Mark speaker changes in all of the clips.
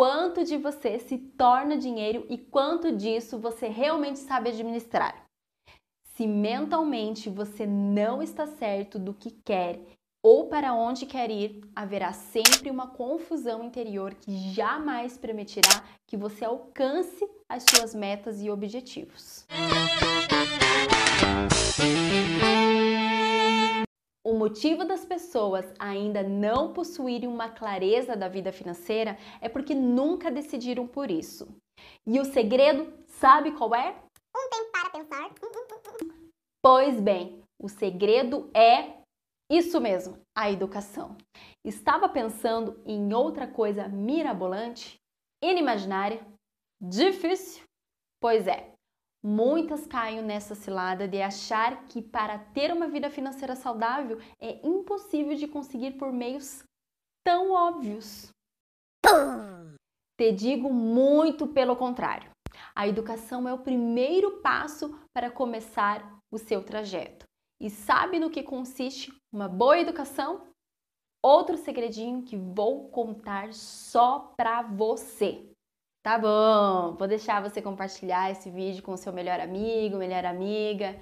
Speaker 1: quanto de você se torna dinheiro e quanto disso você realmente sabe administrar. Se mentalmente você não está certo do que quer ou para onde quer ir, haverá sempre uma confusão interior que jamais permitirá que você alcance as suas metas e objetivos. O motivo das pessoas ainda não possuírem uma clareza da vida financeira é porque nunca decidiram por isso. E o segredo, sabe qual é?
Speaker 2: Um tempo para pensar.
Speaker 1: Pois bem, o segredo é isso mesmo, a educação. Estava pensando em outra coisa mirabolante, inimaginária, difícil? Pois é, muitas caem nessa cilada de achar que para ter uma vida financeira saudável é impossível de conseguir por meios tão óbvios. Te digo muito pelo contrário. A educação é o primeiro passo para começar o seu trajeto. E sabe no que consiste uma boa educação? Outro segredinho que vou contar só pra você. Tá bom, vou deixar você compartilhar esse vídeo com o seu melhor amigo, melhor amiga.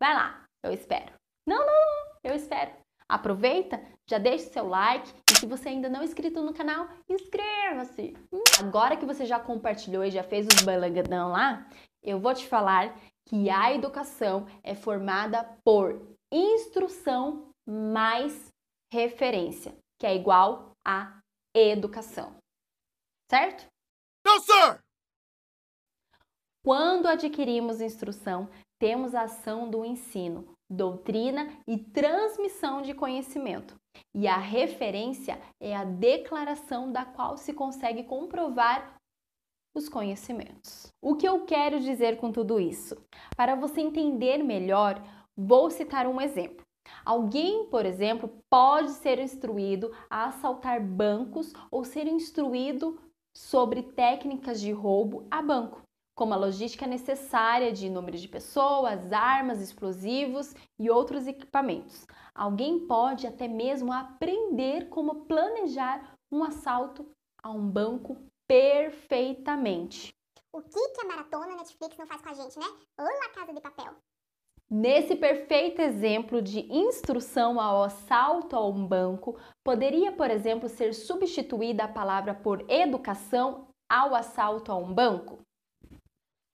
Speaker 1: Vai lá, eu espero. Não, não, eu espero. Aproveita, já deixa seu like e se você ainda não é inscrito no canal, inscreva-se. Agora que você já compartilhou e já fez os balangadão lá, eu vou te falar que a educação é formada por instrução mais referência, que é igual a educação. Certo? Quando adquirimos instrução, temos a ação do ensino, doutrina e transmissão de conhecimento. E a referência é a declaração da qual se consegue comprovar os conhecimentos. O que eu quero dizer com tudo isso? Para você entender melhor, vou citar um exemplo. Alguém, por exemplo, pode ser instruído a assaltar bancos ou ser instruído sobre técnicas de roubo a banco, como a logística necessária de número de pessoas, armas, explosivos e outros equipamentos. Alguém pode até mesmo aprender como planejar um assalto a um banco perfeitamente.
Speaker 2: O que, que a maratona Netflix não faz com a gente, né? Olá, Casa de Papel.
Speaker 1: Nesse perfeito exemplo de instrução ao assalto a um banco, poderia, por exemplo, ser substituída a palavra por educação ao assalto a um banco?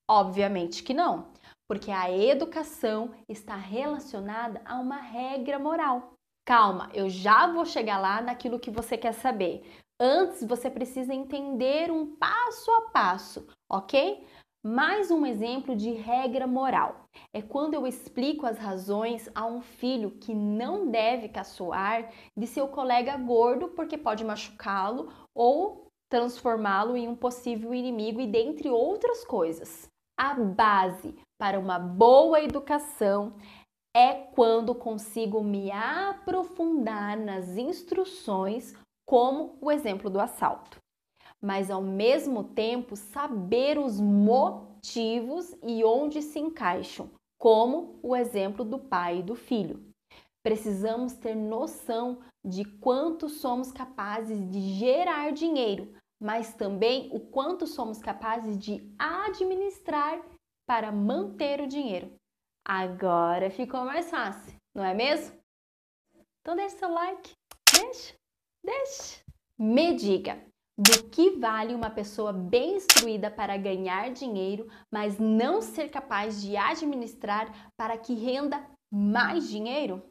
Speaker 1: Obviamente que não, porque a educação está relacionada a uma regra moral. Calma, eu já vou chegar lá naquilo que você quer saber. Antes você precisa entender um passo a passo, ok? Mais um exemplo de regra moral é quando eu explico as razões a um filho que não deve caçoar de seu colega gordo porque pode machucá-lo ou transformá-lo em um possível inimigo e dentre outras coisas. A base para uma boa educação é quando consigo me aprofundar nas instruções como o exemplo do assalto, mas ao mesmo tempo saber os motivos e onde se encaixam, como o exemplo do pai e do filho. Precisamos ter noção de quanto somos capazes de gerar dinheiro, mas também o quanto somos capazes de administrar para manter o dinheiro. Agora ficou mais fácil, não é mesmo? Então deixa seu like, deixa. Deixe. Me diga, do que vale uma pessoa bem instruída para ganhar dinheiro, mas não ser capaz de administrar para que renda mais dinheiro?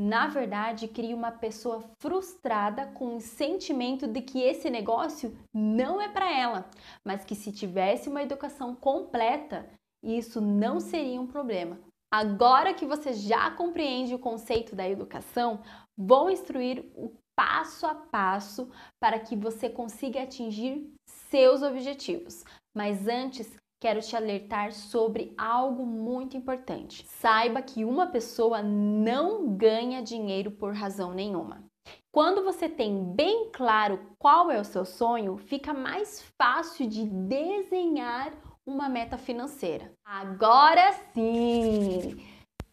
Speaker 1: Na verdade, cria uma pessoa frustrada com o sentimento de que esse negócio não é para ela, mas que se tivesse uma educação completa, isso não seria um problema. Agora que você já compreende o conceito da educação, vou instruir o passo a passo para que você consiga atingir seus objetivos. Mas antes, quero te alertar sobre algo muito importante. Saiba que uma pessoa não ganha dinheiro por razão nenhuma. Quando você tem bem claro qual é o seu sonho, fica mais fácil de desenhar uma meta financeira. Agora sim!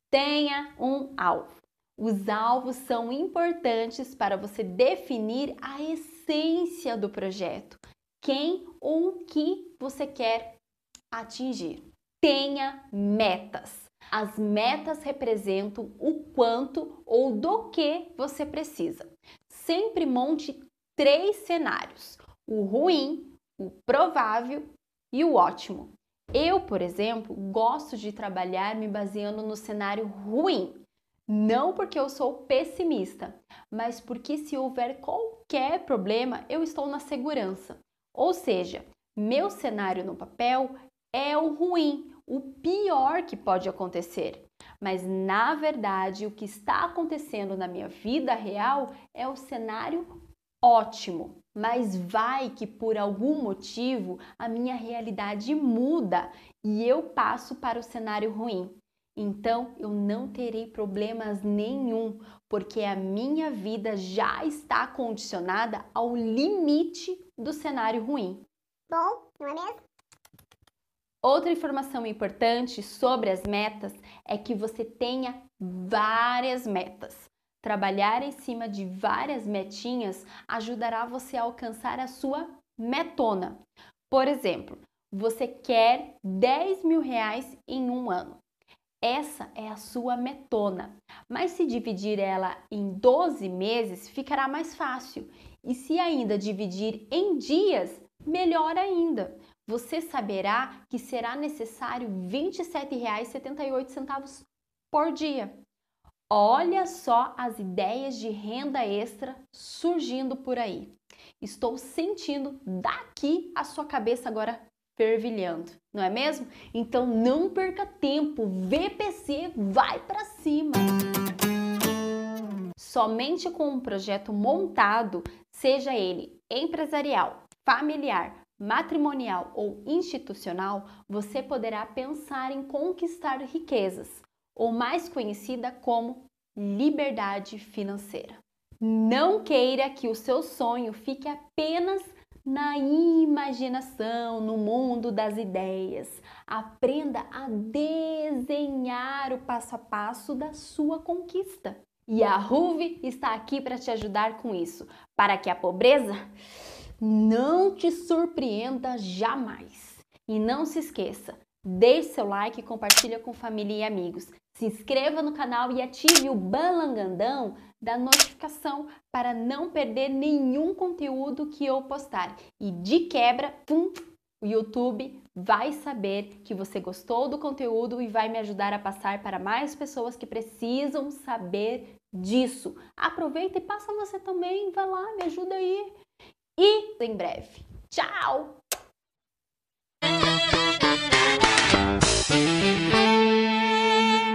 Speaker 1: Tenha um alvo. Os alvos são importantes para você definir a essência do projeto. quem ou o que você quer atingir. Tenha metas. As metas representam o quanto ou do que você precisa. Sempre monte três cenários: o ruim, o provável e o ótimo. Eu, por exemplo, gosto de trabalhar me baseando no cenário ruim. Não porque eu sou pessimista, mas porque se houver qualquer problema, eu estou na segurança. Ou seja, meu cenário no papel é o ruim, o pior que pode acontecer. Mas na verdade, o que está acontecendo na minha vida real é o cenário ótimo. Mas vai que por algum motivo a minha realidade muda e eu passo para o cenário ruim. Então eu não terei problemas nenhum, porque a minha vida já está condicionada ao limite do cenário ruim.
Speaker 2: Bom, não é mesmo?
Speaker 1: Outra informação importante sobre as metas é que você tenha várias metas. Trabalhar em cima de várias metinhas ajudará você a alcançar a sua metona. Por exemplo, você quer 10 mil reais em um ano. Essa é a sua metona. Mas se dividir ela em 12 meses, ficará mais fácil. E se ainda dividir em dias, melhor ainda você saberá que será necessário R$ 27,78 por dia. Olha só as ideias de renda extra surgindo por aí. Estou sentindo daqui a sua cabeça agora fervilhando, não é mesmo? Então não perca tempo, VPC vai para cima. Somente com um projeto montado, seja ele empresarial, familiar, matrimonial ou institucional, você poderá pensar em conquistar riquezas, ou mais conhecida como liberdade financeira. Não queira que o seu sonho fique apenas na imaginação, no mundo das ideias. Aprenda a desenhar o passo a passo da sua conquista. E a Ruve está aqui para te ajudar com isso, para que a pobreza não te surpreenda jamais. E não se esqueça, deixe seu like compartilha com família e amigos. Se inscreva no canal e ative o balangandão da notificação para não perder nenhum conteúdo que eu postar. E de quebra, pum, o YouTube vai saber que você gostou do conteúdo e vai me ajudar a passar para mais pessoas que precisam saber disso. Aproveita e passa você também, vai lá, me ajuda aí e em breve. Tchau!